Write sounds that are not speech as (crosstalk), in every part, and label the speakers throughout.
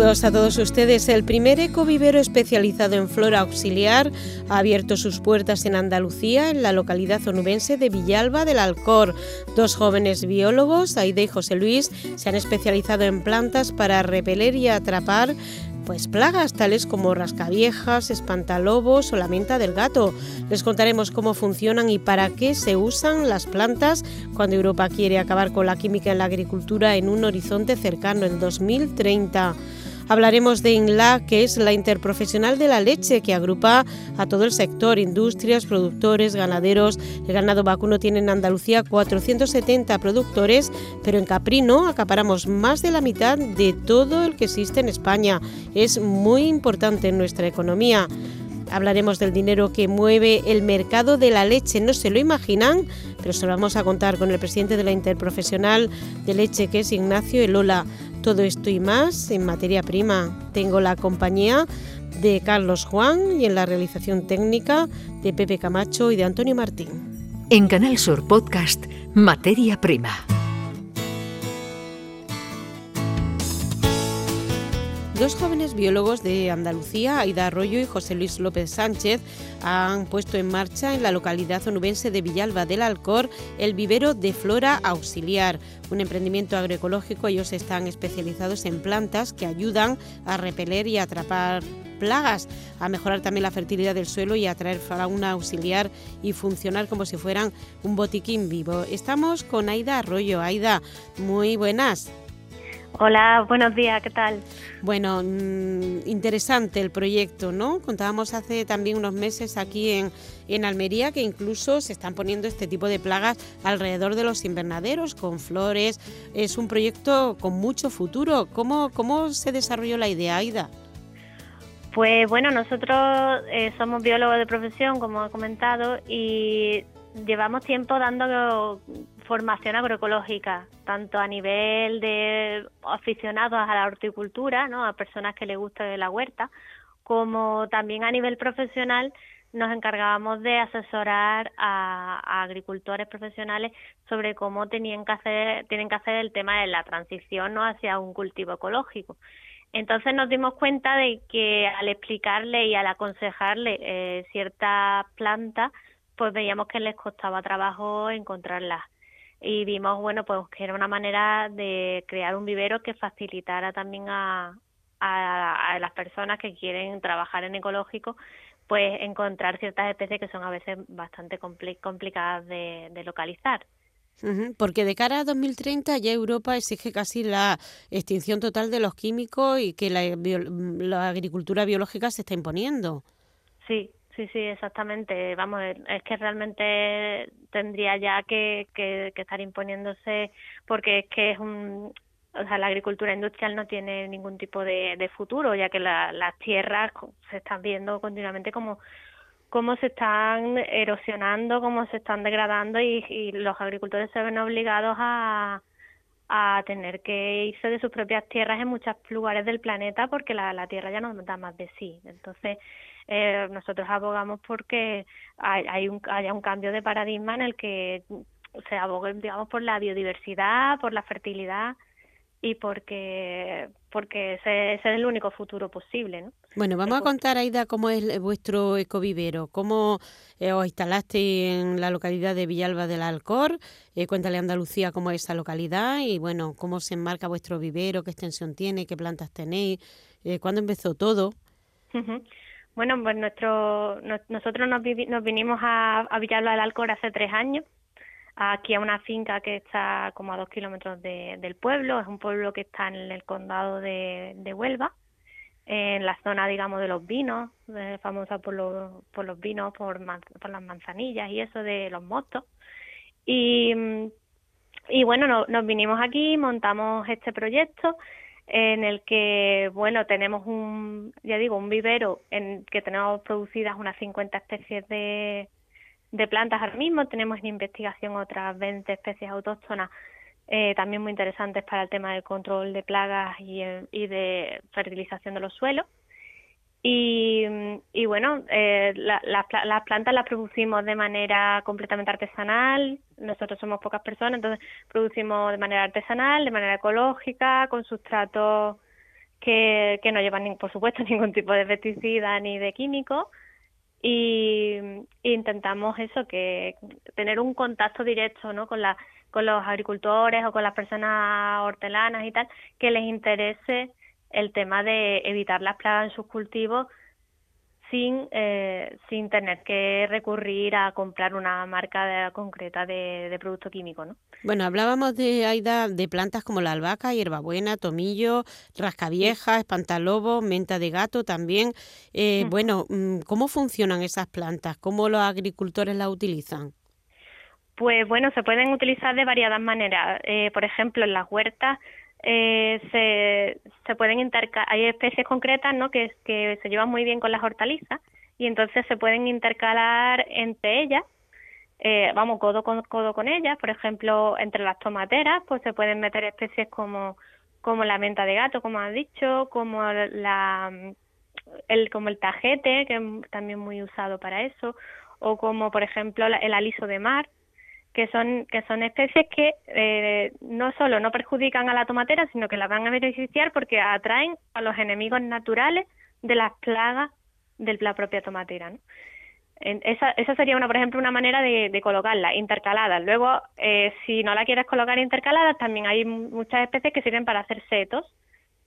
Speaker 1: Saludos a todos ustedes. El primer ecovivero especializado en flora auxiliar ha abierto sus puertas en Andalucía, en la localidad onubense de Villalba del Alcor. Dos jóvenes biólogos, Aide y José Luis, se han especializado en plantas para repeler y atrapar pues plagas tales como rascaviejas, espantalobos o la menta del gato. Les contaremos cómo funcionan y para qué se usan las plantas cuando Europa quiere acabar con la química en la agricultura en un horizonte cercano, en 2030. Hablaremos de INLA, que es la interprofesional de la leche, que agrupa a todo el sector, industrias, productores, ganaderos. El ganado vacuno tiene en Andalucía 470 productores, pero en Caprino acaparamos más de la mitad de todo el que existe en España. Es muy importante en nuestra economía. Hablaremos del dinero que mueve el mercado de la leche. No se lo imaginan, pero se lo vamos a contar con el presidente de la Interprofesional de Leche, que es Ignacio Elola. Todo esto y más en materia prima. Tengo la compañía de Carlos Juan y en la realización técnica de Pepe Camacho y de Antonio Martín.
Speaker 2: En Canal Sur Podcast, Materia Prima.
Speaker 1: Dos jóvenes biólogos de Andalucía, Aida Arroyo y José Luis López Sánchez, han puesto en marcha en la localidad onubense de Villalba del Alcor el vivero de flora auxiliar, un emprendimiento agroecológico. Ellos están especializados en plantas que ayudan a repeler y atrapar plagas, a mejorar también la fertilidad del suelo y a traer fauna auxiliar y funcionar como si fueran un botiquín vivo. Estamos con Aida Arroyo. Aida, muy buenas.
Speaker 3: Hola, buenos días, ¿qué tal?
Speaker 1: Bueno, mm, interesante el proyecto, ¿no? Contábamos hace también unos meses aquí en, en Almería que incluso se están poniendo este tipo de plagas alrededor de los invernaderos con flores. Es un proyecto con mucho futuro. ¿Cómo, cómo se desarrolló la idea, Aida?
Speaker 3: Pues bueno, nosotros eh, somos biólogos de profesión, como he comentado, y llevamos tiempo dando formación agroecológica, tanto a nivel de aficionados a la horticultura, ¿no? a personas que les gusta la huerta, como también a nivel profesional nos encargábamos de asesorar a, agricultores profesionales sobre cómo tenían que hacer, tienen que hacer el tema de la transición ¿no? hacia un cultivo ecológico. Entonces nos dimos cuenta de que al explicarle y al aconsejarle eh, ciertas plantas, pues veíamos que les costaba trabajo encontrarlas. Y vimos, bueno, pues que era una manera de crear un vivero que facilitara también a, a, las personas que quieren trabajar en ecológico, pues encontrar ciertas especies que son a veces bastante complicadas de, localizar.
Speaker 1: Porque de cara a 2030 ya Europa exige casi la extinción total de los químicos y que la, la agricultura biológica se está imponiendo.
Speaker 3: Sí, Sí, sí, exactamente. Vamos, es que realmente tendría ya que, estar imponiéndose porque es que es un, o sea, la agricultura industrial no tiene ningún tipo de, de futuro, ya que las tierras se están viendo continuamente como cómo se están erosionando, cómo se están degradando y, y los agricultores se ven obligados a, a tener que irse de sus propias tierras en muchos lugares del planeta porque la, la tierra ya no da más de sí. Entonces, eh, nosotros abogamos porque hay, un, haya un cambio de paradigma en el que se abogue, digamos, por la biodiversidad, por la fertilidad y porque porque ese, es el único futuro posible. ¿no?
Speaker 1: Bueno, vamos a contar, Aida, cómo es vuestro ecovivero, cómo eh, os instalaste en la localidad de Villalba del Alcor, eh, cuéntale a Andalucía cómo es esa localidad y, bueno, cómo se enmarca vuestro vivero, qué extensión tiene, qué plantas tenéis, eh, cuándo empezó todo.
Speaker 3: Bueno, pues nuestro, nosotros nos, nos vinimos a, a Villalba del Alcor hace tres años, aquí a una finca que está como a dos kilómetros del pueblo, es un pueblo que está en el condado de, Huelva, en la zona, digamos, de los vinos, famosa por los, por los vinos, por, por las manzanillas y eso de los mostos. Y, y bueno, nos vinimos aquí, montamos este proyecto en el que, bueno, tenemos un, ya digo, un vivero en que tenemos producidas unas 50 especies de, plantas ahora mismo. Tenemos en investigación otras 20 especies autóctonas eh, también muy interesantes para el tema del control de plagas y, y de fertilización de los suelos. Y, y bueno, eh, las plantas las producimos de manera completamente artesanal. Nosotros somos pocas personas, entonces producimos de manera artesanal, de manera ecológica, con sustratos que, que no llevan, por supuesto, (laughs) ningún tipo de pesticida ni de químico. Y, intentamos eso, que tener un contacto directo ¿no? con, la, con los agricultores o con las personas hortelanas y tal, que les interese el tema de evitar las plagas en sus cultivos sin, eh, sin tener que recurrir a comprar una marca concreta de, de, producto químico, ¿no?
Speaker 1: Bueno, hablábamos de Aida de plantas como la albahaca, hierbabuena, tomillo, rascavieja, espantalobo, menta de gato también. Eh, Bueno, mm, ¿cómo funcionan esas plantas? ¿Cómo los agricultores las utilizan?
Speaker 3: Pues bueno, se pueden utilizar de variadas maneras. Eh, por ejemplo, en las huertas eh, se, se pueden intercalar, hay especies concretas ¿no? que, que se llevan muy bien con las hortalizas y entonces se pueden intercalar entre ellas, eh, vamos, codo con codo con ellas, por ejemplo, entre las tomateras, pues se pueden meter especies como, como la menta de gato, como has dicho, como la el como el tajete, que es también muy usado para eso, o como por ejemplo el aliso de mar, que son que son especies que eh, no solo no perjudican a la tomatera sino que la van a beneficiar porque atraen a los enemigos naturales de las plagas de la propia tomatera ¿no? esa, esa sería una por ejemplo una manera de, de colocarla intercaladas luego eh, si no la quieres colocar intercaladas también hay muchas especies que sirven para hacer setos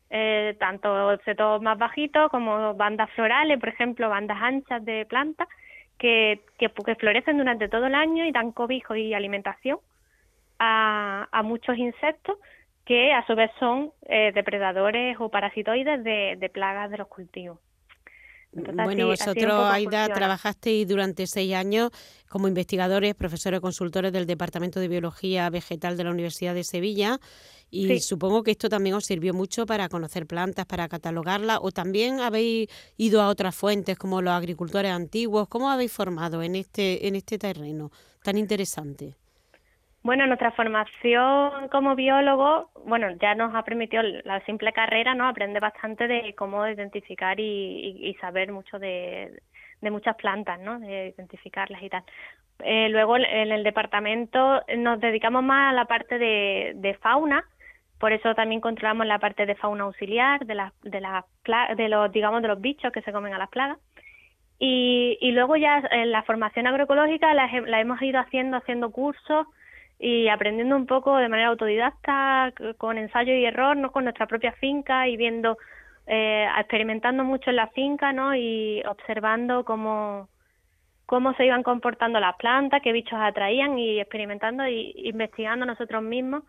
Speaker 3: eh, tanto setos más bajitos como bandas florales por ejemplo bandas anchas de plantas que, que, florecen durante todo el año y dan cobijo y alimentación a, muchos insectos que a su vez son eh, depredadores o parasitoides de, de plagas de los cultivos.
Speaker 1: Bueno, vosotros, Aida, trabajasteis durante seis años como investigadores, profesores consultores del Departamento de Biología Vegetal de la Universidad de Sevilla y supongo que esto también os sirvió mucho para conocer plantas, para catalogarlas, o también habéis ido a otras fuentes como los agricultores antiguos. ¿Cómo habéis formado en este, en este terreno tan interesante?
Speaker 3: Bueno, nuestra formación como biólogo, bueno, ya nos ha permitido la simple carrera, ¿no? Aprende bastante de cómo identificar y, saber mucho de, de, muchas plantas, ¿no? De identificarlas y tal. Eh, luego en el departamento nos dedicamos más a la parte de, de fauna, por eso también controlamos la parte de fauna auxiliar, de las, de las, de los, digamos, de los bichos que se comen a las plagas. Y, y luego ya en la formación agroecológica la, la hemos ido haciendo, haciendo cursos y aprendiendo un poco de manera autodidacta, con ensayo y error, no con nuestra propia finca y viendo, eh, experimentando mucho en la finca, ¿no? Y observando cómo, cómo se iban comportando las plantas, qué bichos atraían y experimentando y investigando nosotros mismos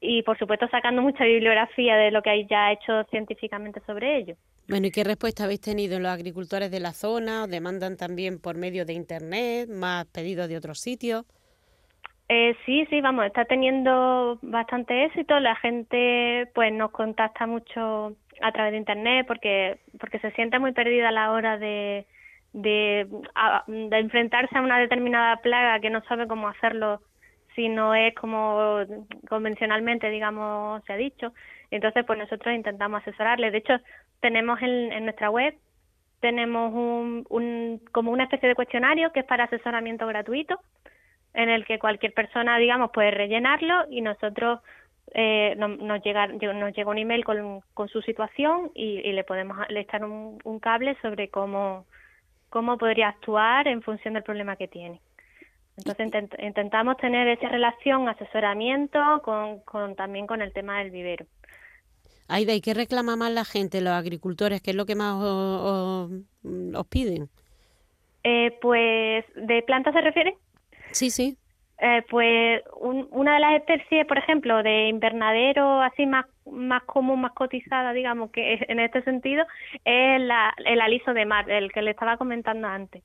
Speaker 3: y por supuesto sacando mucha bibliografía de lo que hay ya hecho científicamente sobre ello.
Speaker 1: Bueno, ¿y qué respuesta habéis tenido los agricultores de la zona? ¿Demandan también por medio de Internet más pedidos de otros sitios?
Speaker 3: Eh, sí, sí, vamos, está teniendo bastante éxito. La gente pues nos contacta mucho a través de Internet porque, porque se siente muy perdida a la hora de, de, enfrentarse a una determinada plaga que no sabe cómo hacerlo si no es como convencionalmente, digamos, se ha dicho. Entonces, pues nosotros intentamos asesorarles. De hecho, tenemos en, en nuestra web, tenemos un, un, como una especie de cuestionario que es para asesoramiento gratuito, en el que cualquier persona, digamos, puede rellenarlo y nosotros eh, nos, llega, nos llega un email con, con su situación y, y, le podemos le echar un, un cable sobre cómo, cómo podría actuar en función del problema que tiene. Entonces intentamos tener esa relación, asesoramiento con, con, también con el tema del vivero.
Speaker 1: Aida, ¿y qué reclama más la gente, los agricultores? ¿Qué es lo que más os, piden?
Speaker 3: Eh, pues, ¿de plantas se refiere?
Speaker 1: Sí, sí.
Speaker 3: Eh, pues una de las especies, por ejemplo, de invernadero así más más común, más cotizada, digamos, que en este sentido, es la, el aliso de mar, el que le estaba comentando antes.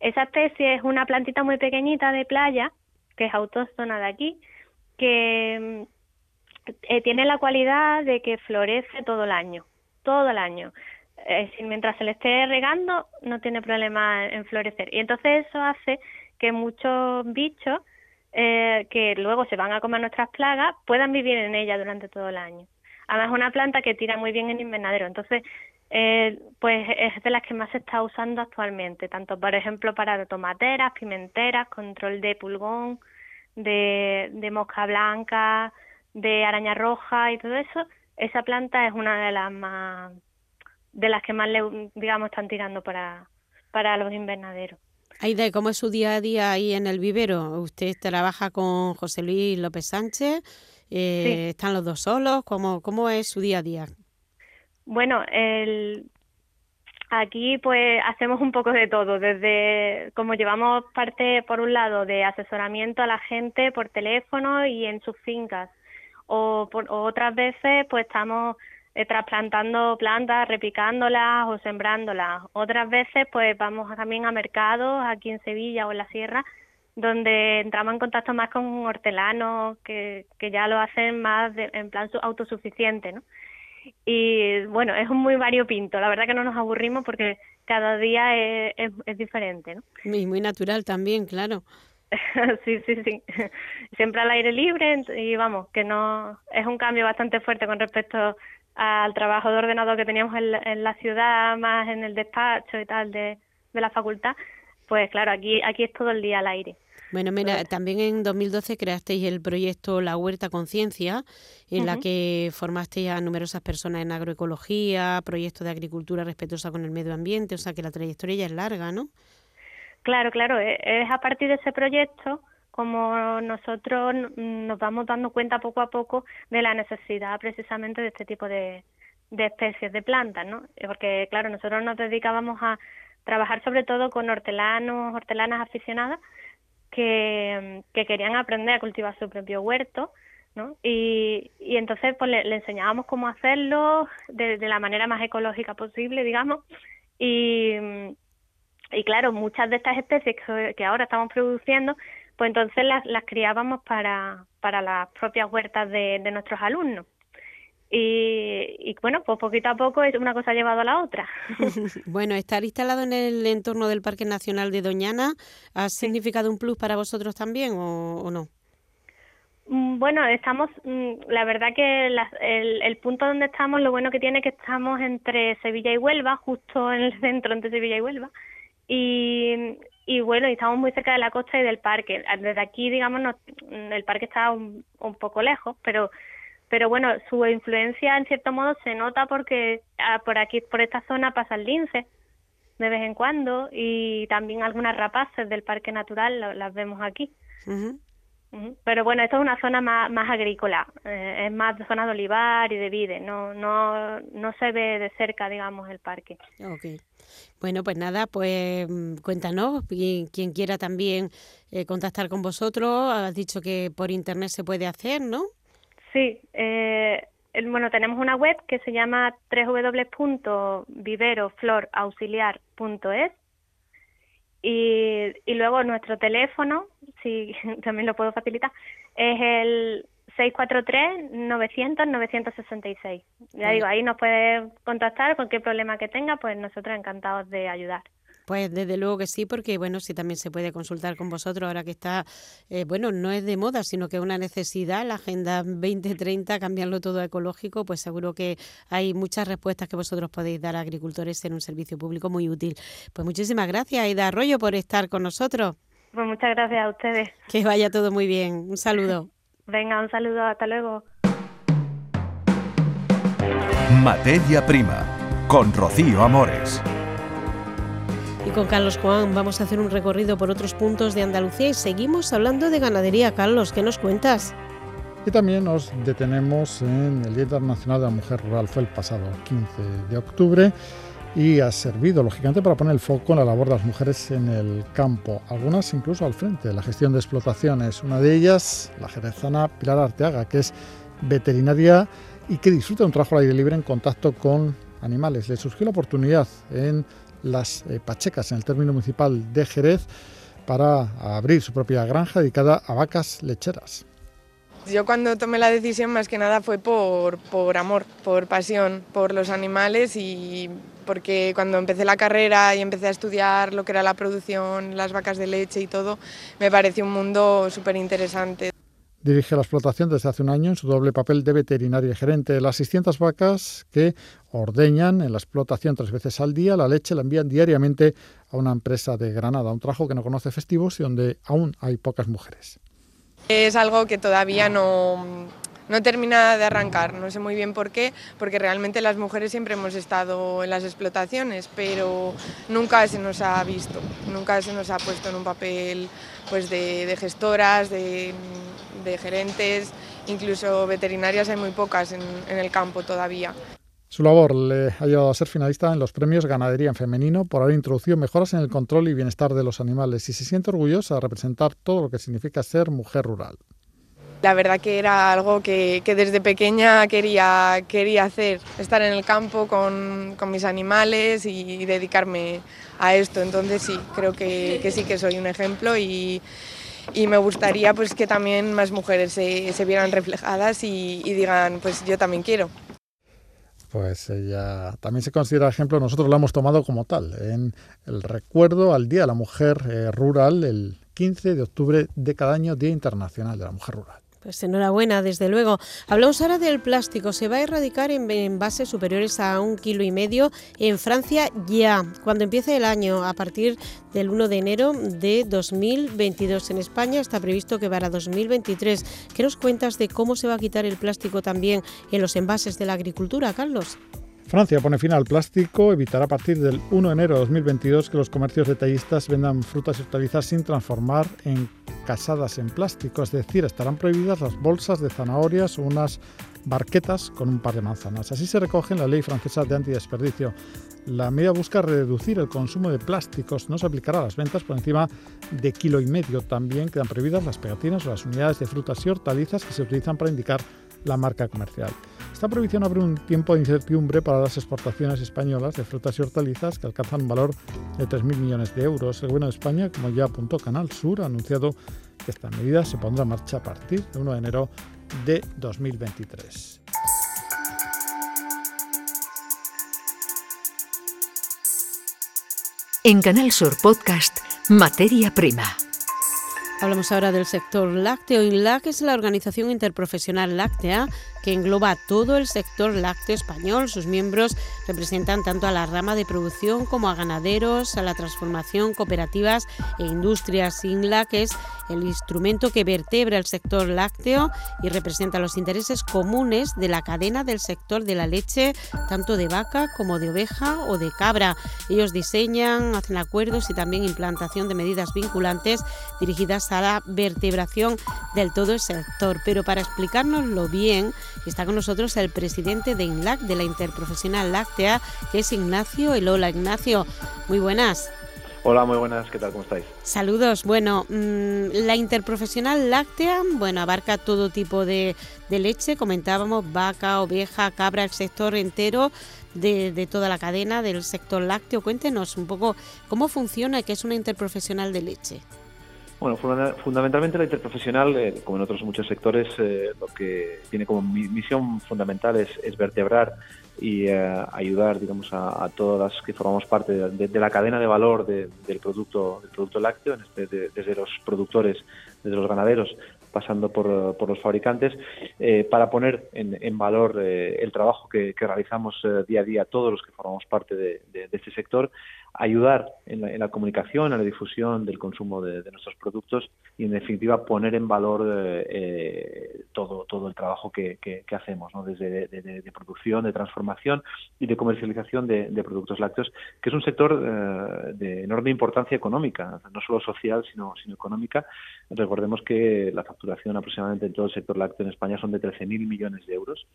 Speaker 3: Esa especie es una plantita muy pequeñita de playa, que es autóctona de aquí, que mm, eh, tiene la cualidad de que florece todo el año, todo el año. Es decir, mientras se le esté regando, no tiene problema en florecer. Y entonces eso hace que muchos bichos eh, que luego se van a comer nuestras plagas puedan vivir en ella durante todo el año. Además es una planta que tira muy bien en invernadero, entonces eh, pues es de las que más se está usando actualmente, tanto por ejemplo para tomateras, pimenteras, control de pulgón, de, de mosca blanca, de araña roja y todo eso. Esa planta es una de las más de las que más le, digamos están tirando para para los invernaderos.
Speaker 1: Aida, ¿cómo es su día a día ahí en el vivero? Usted trabaja con José Luis López Sánchez, eh, ¿están los dos solos? ¿Cómo, ¿Cómo es su día a día?
Speaker 3: Bueno, el, aquí pues hacemos un poco de todo, desde como llevamos parte, por un lado, de asesoramiento a la gente por teléfono y en sus fincas, o, por, otras veces pues estamos trasplantando plantas, repicándolas o sembrándolas. Otras veces pues vamos también a mercados aquí en Sevilla o en la sierra donde entramos en contacto más con hortelanos que, que ya lo hacen más en plan autosuficiente, ¿no? y bueno, es un muy variopinto. La verdad que no nos aburrimos porque cada día es, es, diferente, ¿no?
Speaker 1: Y muy natural también, claro. (laughs)
Speaker 3: sí, sí, sí. Siempre al aire libre y vamos, que no es un cambio bastante fuerte con respecto al trabajo de ordenador que teníamos en, en la ciudad, más en el despacho y tal de, de la facultad. Pues claro, aquí aquí es todo el día al aire.
Speaker 1: Bueno, mira, también en 2012 creasteis el proyecto La Huerta Conciencia, en la que formasteis a numerosas personas en agroecología, proyectos de agricultura respetuosa con el medio ambiente, o sea que la trayectoria ya es larga, ¿no?
Speaker 3: Claro, claro, e, es a partir de ese proyecto como nosotros nos vamos dando cuenta poco a poco de la necesidad precisamente de este tipo de, de especies de plantas, ¿no? Porque, claro, nosotros nos dedicábamos a trabajar sobre todo con hortelanos, hortelanas aficionadas que, querían aprender a cultivar su propio huerto, ¿no? Y, y entonces pues le, enseñábamos cómo hacerlo de, la manera más ecológica posible, digamos, y, y claro, muchas de estas especies que, ahora estamos produciendo, pues entonces las, las criábamos para, para las propias huertas de, de nuestros alumnos. Y, bueno, pues poquito a poco es una cosa llevado a la otra. (laughs) (laughs)
Speaker 1: bueno, estar instalado en el entorno del Parque Nacional de Doñana, ¿ha significado un plus para vosotros también o, no?
Speaker 3: Mm, bueno, estamos, mm, la verdad que el, el, punto donde estamos, lo bueno que tiene es que estamos entre Sevilla y Huelva, justo en el (laughs) centro entre Sevilla y Huelva, y, y bueno, estamos muy cerca de la costa y del parque. Desde aquí, digamos, el parque está un, un poco lejos, pero pero bueno, su influencia en cierto modo se nota porque ah, por aquí, por esta zona pasa el lince de vez en cuando y también algunas rapaces del parque natural las vemos aquí. Pero bueno, esto es una zona más, más agrícola, eh, es más zona de olivar y de vide, no, no, no se ve de cerca, digamos, el parque.
Speaker 1: Ok. Bueno, pues nada, pues mm, cuéntanos, quien, quien quiera también eh, contactar con vosotros, has dicho que por internet se puede hacer, ¿no?
Speaker 3: Sí, eh, bueno, tenemos una web que se llama www.viveroflorauxiliar.es y, y luego nuestro teléfono, si (laughs) también lo puedo facilitar, es el 643-900-966. Ya digo, ahí nos puede contactar, cualquier problema que tenga, pues nosotros encantados de ayudar.
Speaker 1: Pues desde luego que sí, porque bueno, sí también se puede consultar con vosotros ahora que está, eh, bueno, no es de moda, sino que es una necesidad, la Agenda 2030, cambiarlo todo a ecológico, pues seguro que hay muchas respuestas que vosotros podéis dar a agricultores en un servicio público muy útil. Pues muchísimas gracias, Aida Arroyo, por estar con nosotros.
Speaker 3: Pues muchas gracias a ustedes.
Speaker 1: Que vaya todo muy bien. Un saludo. (laughs)
Speaker 3: Venga, un saludo, hasta luego.
Speaker 4: Materia Prima, con Rocío Amores.
Speaker 1: Con Carlos Juan vamos a hacer un recorrido por otros puntos de Andalucía y seguimos hablando de ganadería. Carlos, ¿qué nos cuentas?
Speaker 5: Y también nos detenemos en el Día Internacional de la Mujer Rural, fue el pasado 15 de octubre y ha servido lógicamente para poner el foco en la labor de las mujeres en el campo, algunas incluso al frente de la gestión de explotaciones. Una de ellas, la jerezana Pilar Arteaga, que es veterinaria y que disfruta de un trabajo al aire libre en contacto con animales. Le surgió la oportunidad en las eh, Pachecas, en el término municipal de Jerez, para abrir su propia granja dedicada a vacas lecheras.
Speaker 6: Yo cuando tomé la decisión más que nada fue por, por amor, por pasión, por los animales y porque cuando empecé la carrera y empecé a estudiar lo que era la producción, las vacas de leche y todo, me pareció un mundo súper interesante.
Speaker 5: Dirige la explotación desde hace un año en su doble papel de veterinaria y gerente. de Las 600 vacas que ordeñan en la explotación tres veces al día, la leche la envían diariamente a una empresa de Granada, un trabajo que no conoce festivos y donde aún hay pocas mujeres.
Speaker 6: Es algo que todavía no, no termina de arrancar, no sé muy bien por qué, porque realmente las mujeres siempre hemos estado en las explotaciones, pero nunca se nos ha visto, nunca se nos ha puesto en un papel pues de, gestoras, de, gerentes, incluso veterinarias hay muy pocas en, en el campo todavía.
Speaker 5: Su labor le ha llevado a ser finalista en los premios Ganadería en Femenino por haber introducido mejoras en el control y bienestar de los animales y se siente orgullosa de representar todo lo que significa ser mujer rural.
Speaker 6: La verdad que era algo que, desde pequeña quería, quería hacer, estar en el campo con, mis animales y, dedicarme a esto. Entonces sí, creo que, sí que soy un ejemplo y, me gustaría pues que también más mujeres se, vieran reflejadas y, digan, pues yo también quiero.
Speaker 5: Pues ella también se considera ejemplo, nosotros la hemos tomado como tal, en el recuerdo al Día de la Mujer eh, Rural, el 15 de octubre de cada año, Día Internacional de la Mujer Rural.
Speaker 1: Pues enhorabuena, desde luego. Hablamos ahora del plástico. Se va a erradicar en envases superiores a un kilo y medio en Francia ya, cuando empiece el año, a partir del 1 de enero de 2022. En España está previsto que para 2023. ¿Qué nos cuentas de cómo se va a quitar el plástico también en los envases de la agricultura, Carlos?
Speaker 5: Francia pone fin al plástico, evitará a partir del 1 de enero de 2022 que los comercios detallistas vendan frutas y hortalizas sin transformar en casadas en plástico, es decir, estarán prohibidas las bolsas de zanahorias o unas barquetas con un par de manzanas. Así se recoge en la ley francesa de antidesperdicio. La medida busca reducir el consumo de plásticos. No se aplicará a las ventas por encima de kilo y medio. También quedan prohibidas las pegatinas o las unidades de frutas y hortalizas que se utilizan para indicar la marca comercial. Esta prohibición abre un tiempo de incertidumbre para las exportaciones españolas de frutas y hortalizas que alcanzan un valor de 3.000 millones de euros. El gobierno de España, como ya apuntó Canal Sur, ha anunciado que esta medida se pondrá en marcha a partir de 1 de enero de 2023.
Speaker 2: En Canal Sur Podcast, Materia Prima.
Speaker 1: Hablamos ahora del sector lácteo. INLAC es la organización interprofesional láctea que engloba todo el sector lácteo español. Sus miembros representan tanto a la rama de producción como a ganaderos, a la transformación, cooperativas e industrias. INLAC es el instrumento que vertebra el sector lácteo y representa los intereses comunes de la cadena del sector de la leche, tanto de vaca como de oveja o de cabra. Ellos diseñan, hacen acuerdos y también implantación de medidas vinculantes dirigidas a la vertebración del todo el sector. Pero para explicárnoslo bien, está con nosotros el presidente de INLAC, de la Interprofesional Que es Ignacio Elola. Ignacio, muy buenas.
Speaker 7: Hola, muy buenas, ¿qué tal? ¿Cómo estáis?
Speaker 1: Saludos. Bueno, mm, la interprofesional láctea, bueno, abarca todo tipo de, leche, comentábamos vaca, oveja, cabra, el sector entero de, de, toda la cadena del sector lácteo. Cuéntenos un poco cómo funciona y qué es una interprofesional de leche.
Speaker 7: Bueno, fundamentalmente la interprofesional, eh, como en otros muchos sectores, eh, lo que tiene como misión fundamental es, vertebrar y eh, ayudar, digamos, a, todas las que formamos parte de, la cadena de valor del producto del producto lácteo, este, desde los productores, desde los ganaderos, pasando por, por los fabricantes, para poner en, valor el trabajo que, realizamos día a día todos los que formamos parte de este sector ayudar en la, comunicación, en la difusión del consumo de, nuestros productos y, en definitiva, poner en valor eh, eh, todo, todo el trabajo que, hacemos, ¿no? desde de, producción, de transformación y de comercialización de, productos lácteos, que es un sector eh, de enorme importancia económica, no solo social, sino, sino económica. Recordemos que la facturación aproximadamente en todo el sector lácteo en España son de 13.000 millones de euros,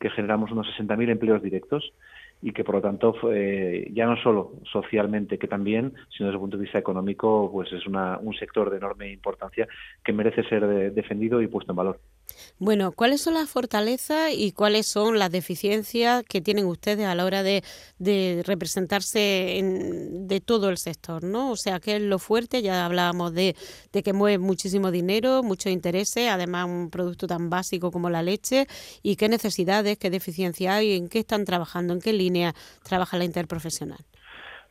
Speaker 7: que generamos unos 60.000 empleos directos y que por lo tanto ya no solo socialmente que también, sino desde el punto de vista económico, pues es una, un sector de enorme importancia que merece ser defendido y puesto en valor.
Speaker 1: Bueno, ¿cuáles son las fortalezas y cuáles son las deficiencias que tienen ustedes a la hora de, representarse en, de todo el sector, ¿no? O sea, ¿qué es lo fuerte? Ya hablábamos de, de que mueve muchísimo dinero, muchos intereses, además un producto tan básico como la leche, y qué necesidades, qué deficiencias hay, en qué están trabajando, en qué línea trabaja la interprofesional.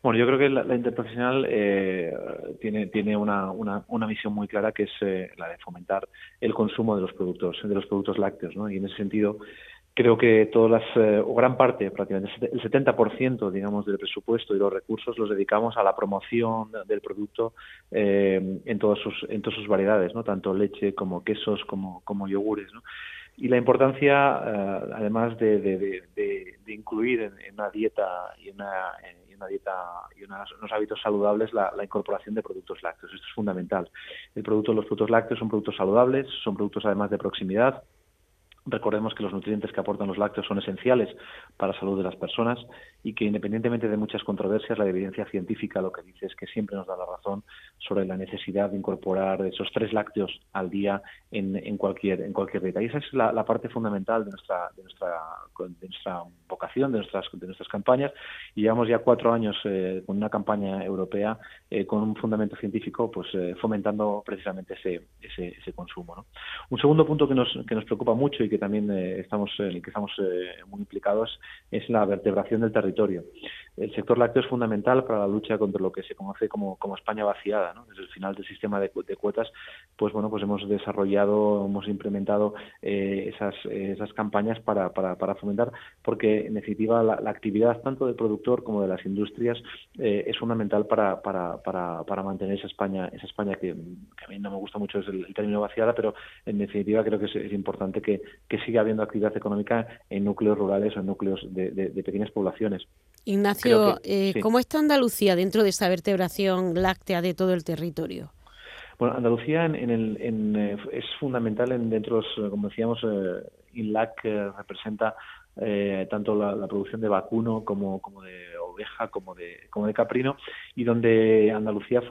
Speaker 7: Bueno, yo creo que la, interprofesional eh, tiene, tiene una, una, una, misión muy clara que es eh, la de fomentar el consumo de los productos, de los productos lácteos, ¿no? Y en ese sentido, creo que todas las, eh, o gran parte, prácticamente el 70%, digamos, del presupuesto y los recursos los dedicamos a la promoción del producto eh, en, todas sus, en todas sus variedades, ¿no? Tanto leche como quesos como, como yogures, ¿no? y la importancia, además de, de, de, incluir en, en, una dieta y una, una dieta y unos hábitos saludables la, incorporación de productos lácteos. Esto es fundamental. El producto, los productos lácteos son productos saludables, son productos además de proximidad, Recordemos que los nutrientes que aportan los lácteos son esenciales para la salud de las personas y que independientemente de muchas controversias, la evidencia científica lo que dice es que siempre nos da la razón sobre la necesidad de incorporar esos tres lácteos al día en, en cualquier en cualquier dieta. Y esa es la, parte fundamental de nuestra de nuestra de nuestra vocación, de nuestras de nuestras campañas. Y llevamos ya cuatro años eh, con una campaña europea eh, con un fundamento científico, pues eh, fomentando precisamente ese ese, consumo. ¿no? Un segundo punto que nos que nos preocupa mucho y que también eh, estamos, en el que estamos eh, muy implicados es la vertebración del territorio. El sector lácteo es fundamental para la lucha contra lo que se conoce como, como España vaciada. ¿no? Desde el final del sistema de, de, cuotas, pues bueno, pues hemos desarrollado, hemos implementado eh, esas, esas campañas para, para, fomentar, porque en definitiva la, actividad tanto del productor como de las industrias es fundamental para, para, para, para, mantener esa España, esa España que, a mí no me gusta mucho es el, término vaciada, pero en definitiva creo que es importante que, que siga habiendo actividad económica en núcleos rurales o en núcleos de, pequeñas poblaciones.
Speaker 1: Eh, ¿cómo está Andalucía dentro de esa vertebración láctea de todo el territorio?
Speaker 7: Bueno, Andalucía en, en, eh, es fundamental en, dentro, como decíamos, eh, INLAC representa eh, tanto la, producción de vacuno como, como de oveja como de, como de caprino y donde Andalucía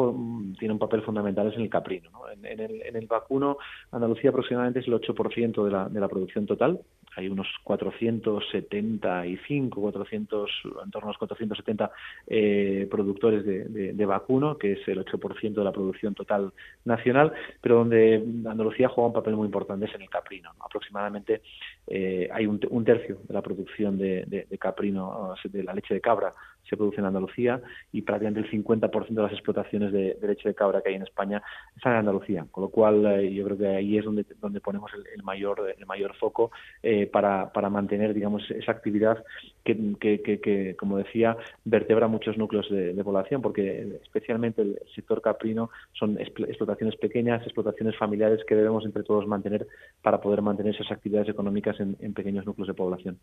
Speaker 7: tiene un papel fundamental es en el caprino. En, el, en, el, vacuno Andalucía aproximadamente es el 8% de la, de la producción total hay unos 475, 400, en torno a los 470 eh, productores de, vacuno, que es el 8% de la producción total nacional, pero donde Andalucía juega un papel muy importante es en el caprino. Aproximadamente eh, hay un, un, tercio de la producción de, de, caprino, de la leche de cabra, se produce en Andalucía y prácticamente el 50% de las explotaciones de, leche de cabra que hay en España están en Andalucía, con lo cual eh, yo creo que ahí es donde, donde ponemos el, mayor el mayor foco eh, para, para mantener digamos esa actividad que, que, que, como decía vertebra muchos núcleos de, población porque especialmente el sector caprino son explotaciones pequeñas explotaciones familiares que debemos entre todos mantener para poder mantener esas actividades económicas en, pequeños núcleos de población.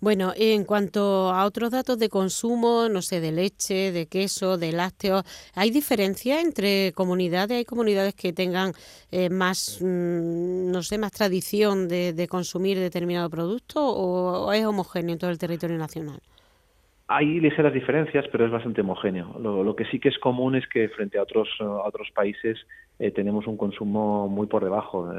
Speaker 1: Bueno en cuanto a otros datos de consumo no sé, de leche, de queso, de lácteos. ¿Hay diferencia entre comunidades? ¿Hay comunidades que tengan eh, más, mm, no sé, más tradición de, consumir determinado producto o es homogéneo en todo el territorio nacional?
Speaker 7: Hay ligeras diferencias, pero es bastante homogéneo. Lo, que sí que es común es que frente a otros, a otros países eh, tenemos un consumo muy por debajo.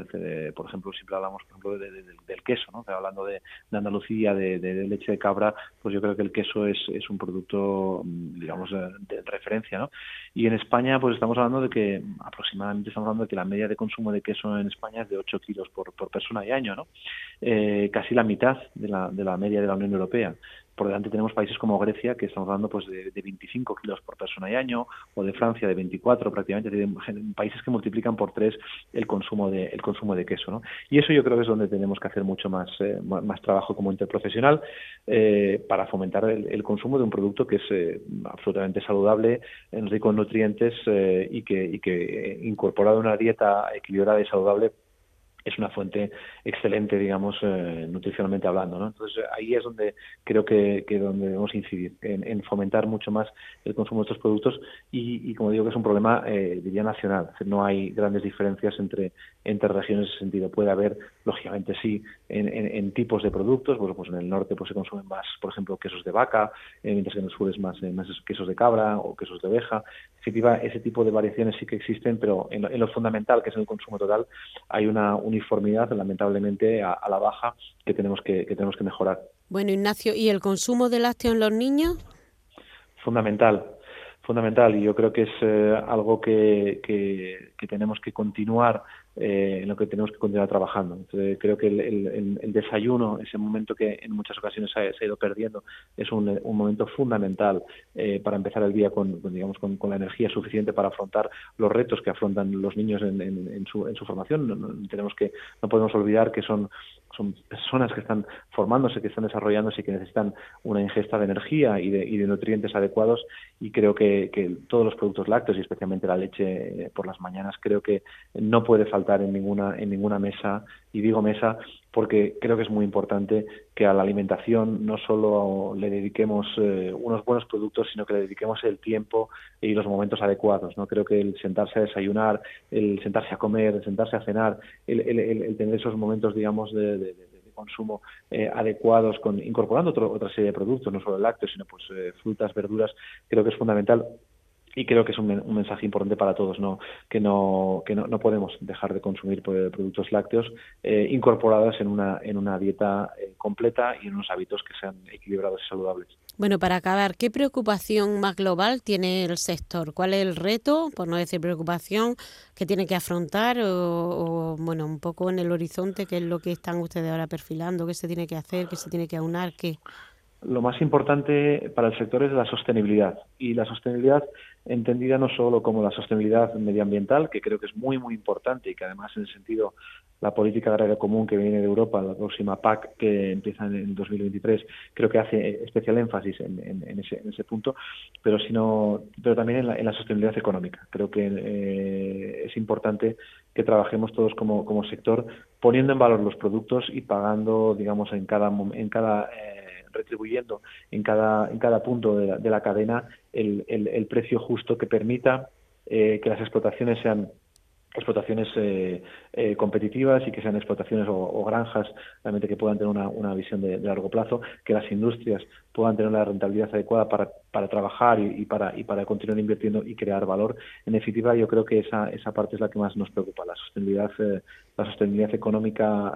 Speaker 7: por ejemplo, siempre hablamos por ejemplo, del queso, ¿no? hablando de, Andalucía, de, leche de cabra, pues yo creo que el queso es, es un producto, mm, digamos, de, referencia. ¿no? Y en España, pues estamos hablando de que aproximadamente estamos hablando de que la media de consumo de queso en España es de 8 kilos por, por persona y año, ¿no? Eh, casi la mitad de la, de la media de la Unión Europea por delante tenemos países como Grecia que estamos hablando pues de, 25 kilos por persona y año o de Francia de 24 prácticamente países que multiplican por tres el consumo de el consumo de queso ¿no? y eso yo creo que es donde tenemos que hacer mucho más eh, más trabajo como interprofesional eh, para fomentar el, consumo de un producto que es eh, absolutamente saludable rico en nutrientes y que y que incorporado en una dieta equilibrada y saludable es una fuente excelente, digamos, eh, nutricionalmente hablando, ¿no? Entonces ahí es donde creo que, que donde debemos incidir, en, fomentar mucho más el consumo de estos productos y, como digo que es un problema, eh, diría nacional, no hay grandes diferencias entre, entre regiones en ese sentido. Puede haber, lógicamente sí, en, tipos de productos, bueno, pues en el norte pues se consumen más, por ejemplo, quesos de vaca, eh, mientras que en el sur es más, eh, más quesos de cabra o quesos de oveja. ese tipo de variaciones sí que existen, pero en lo, fundamental, que es el consumo total, hay una uniformidad, lamentablemente, a, la baja que tenemos que, que tenemos que mejorar.
Speaker 1: Bueno, Ignacio, ¿y el consumo de lácteos en los niños?
Speaker 7: Fundamental fundamental y yo creo que es eh, algo que, que, tenemos que continuar eh, en lo que tenemos que continuar trabajando. Entonces, creo que el, el, desayuno, ese momento que en muchas ocasiones se ha, ido perdiendo, es un, un momento fundamental eh, para empezar el día con, digamos, con, la energía suficiente para afrontar los retos que afrontan los niños en, en, su, en su formación. tenemos que, no podemos olvidar que son son personas que están formándose, que están desarrollándose y que necesitan una ingesta de energía y de, y de nutrientes adecuados. Y creo que, todos los productos lácteos y especialmente la leche eh, por las mañanas creo que no puede faltar en ninguna en ninguna mesa. Y digo mesa porque creo que es muy importante que a la alimentación no solo le dediquemos eh, unos buenos productos, sino que le dediquemos el tiempo y los momentos adecuados. No creo que el sentarse a desayunar, el sentarse a comer, el sentarse a cenar, el, el, tener esos momentos, digamos, de, consumo eh, adecuados, con, incorporando otra serie de productos, no solo el lácteo, sino pues eh, frutas, verduras, creo que es fundamental y creo que es un, mensaje importante para todos, ¿no? que no que no, no podemos dejar de consumir productos lácteos eh, incorporados en una en una dieta eh, completa y en unos hábitos que sean equilibrados y saludables.
Speaker 1: Bueno, para acabar, ¿qué preocupación más global tiene el sector? ¿Cuál es el reto, por no decir preocupación, que tiene que afrontar o, bueno, un poco en el horizonte, qué es lo que están ustedes ahora perfilando, qué se tiene que hacer, qué se tiene que aunar, qué?
Speaker 7: lo más importante para el sector es la sostenibilidad. Y la sostenibilidad entendida no solo como la sostenibilidad medioambiental, que creo que es muy, muy importante y que además en el sentido la política agraria común que viene de Europa, la próxima PAC que empieza en 2023, creo que hace especial énfasis en, ese, punto, pero sino, pero también en la, sostenibilidad económica. Creo que eh, es importante que trabajemos todos como, como sector poniendo en valor los productos y pagando, digamos, en cada en cada eh, retribuyendo en cada, en cada punto de la, cadena el, el, precio justo que permita eh, que las explotaciones sean explotaciones eh, eh, competitivas y que sean explotaciones o, granjas realmente que puedan tener una, una visión de, largo plazo, que las industrias puedan tener la rentabilidad adecuada para, para trabajar y, para, y para continuar invirtiendo y crear valor. En definitiva, yo creo que esa, esa parte es la que más nos preocupa, la sostenibilidad, eh, la sostenibilidad económica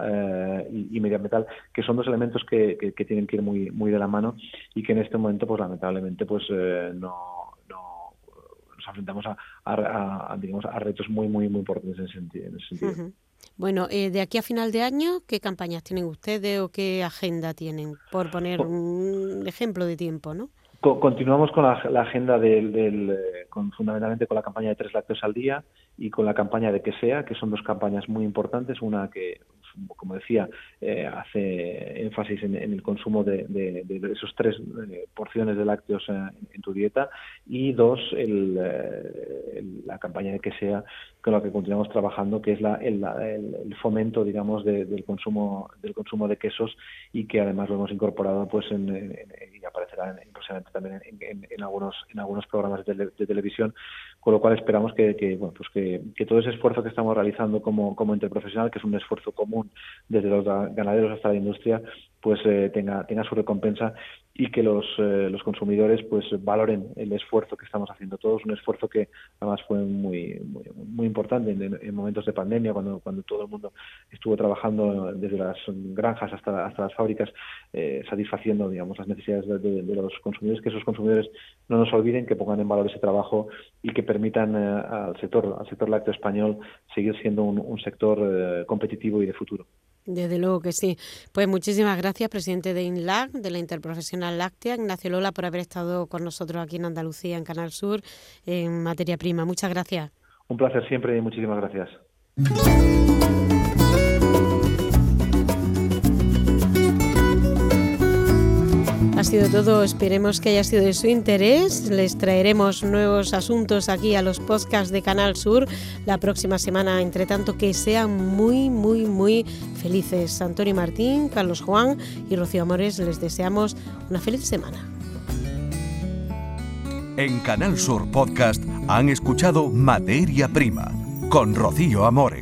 Speaker 7: y, medioambiental, que son dos elementos que, que, que, tienen que ir muy, muy de la mano y que en este momento, pues lamentablemente, pues no enfrentamos a, digamos, a retos muy, muy, muy importantes en ese sentido.
Speaker 1: Bueno, eh, de aquí a final de año, ¿qué campañas tienen ustedes o qué agenda tienen? Por poner un ejemplo de tiempo, ¿no?
Speaker 7: continuamos con la, agenda del, eh, con, fundamentalmente con la campaña de tres lácteos al día y con la campaña de que sea, que son dos campañas muy importantes. Una que, como decía, eh, hace énfasis en, el consumo de, de, esos tres eh, porciones de lácteos en, tu dieta. Y dos, el, la campaña de que sea con la que continuamos trabajando, que es la, el, el, fomento, digamos, del consumo del consumo de quesos y que además lo hemos incorporado, pues, en, y aparecerá en, también en, algunos en algunos programas de, televisión, con lo cual esperamos que, bueno, pues que, todo ese esfuerzo que estamos realizando como, como interprofesional, que es un esfuerzo común desde los ganaderos hasta la industria, pues eh, tenga, tenga su recompensa y que los, eh, los consumidores pues valoren el esfuerzo que estamos haciendo todos, un esfuerzo que además fue muy muy, importante en, momentos de pandemia, cuando, cuando todo el mundo estuvo trabajando desde las granjas hasta, hasta las fábricas, eh, satisfaciendo digamos las necesidades de, los consumidores, que esos consumidores no nos olviden, que pongan en valor ese trabajo y que permitan al sector al sector lácteo español seguir siendo un, un sector competitivo y de futuro.
Speaker 1: Desde luego que sí. Pues muchísimas gracias, presidente de INLAC, de la Interprofesional Láctea, Ignacio Lola, por haber estado con nosotros aquí en Andalucía, en Canal Sur, en materia prima. Muchas gracias.
Speaker 7: Un placer siempre y muchísimas gracias.
Speaker 1: Sido todo, esperemos que haya sido de su interés. Les traeremos nuevos asuntos aquí a los podcasts de Canal Sur la próxima semana. Entre tanto, que sean muy, muy, muy felices. Antonio Martín, Carlos Juan y Rocío Amores les deseamos una feliz semana.
Speaker 4: En Canal Sur Podcast han escuchado Materia Prima con Rocío Amores.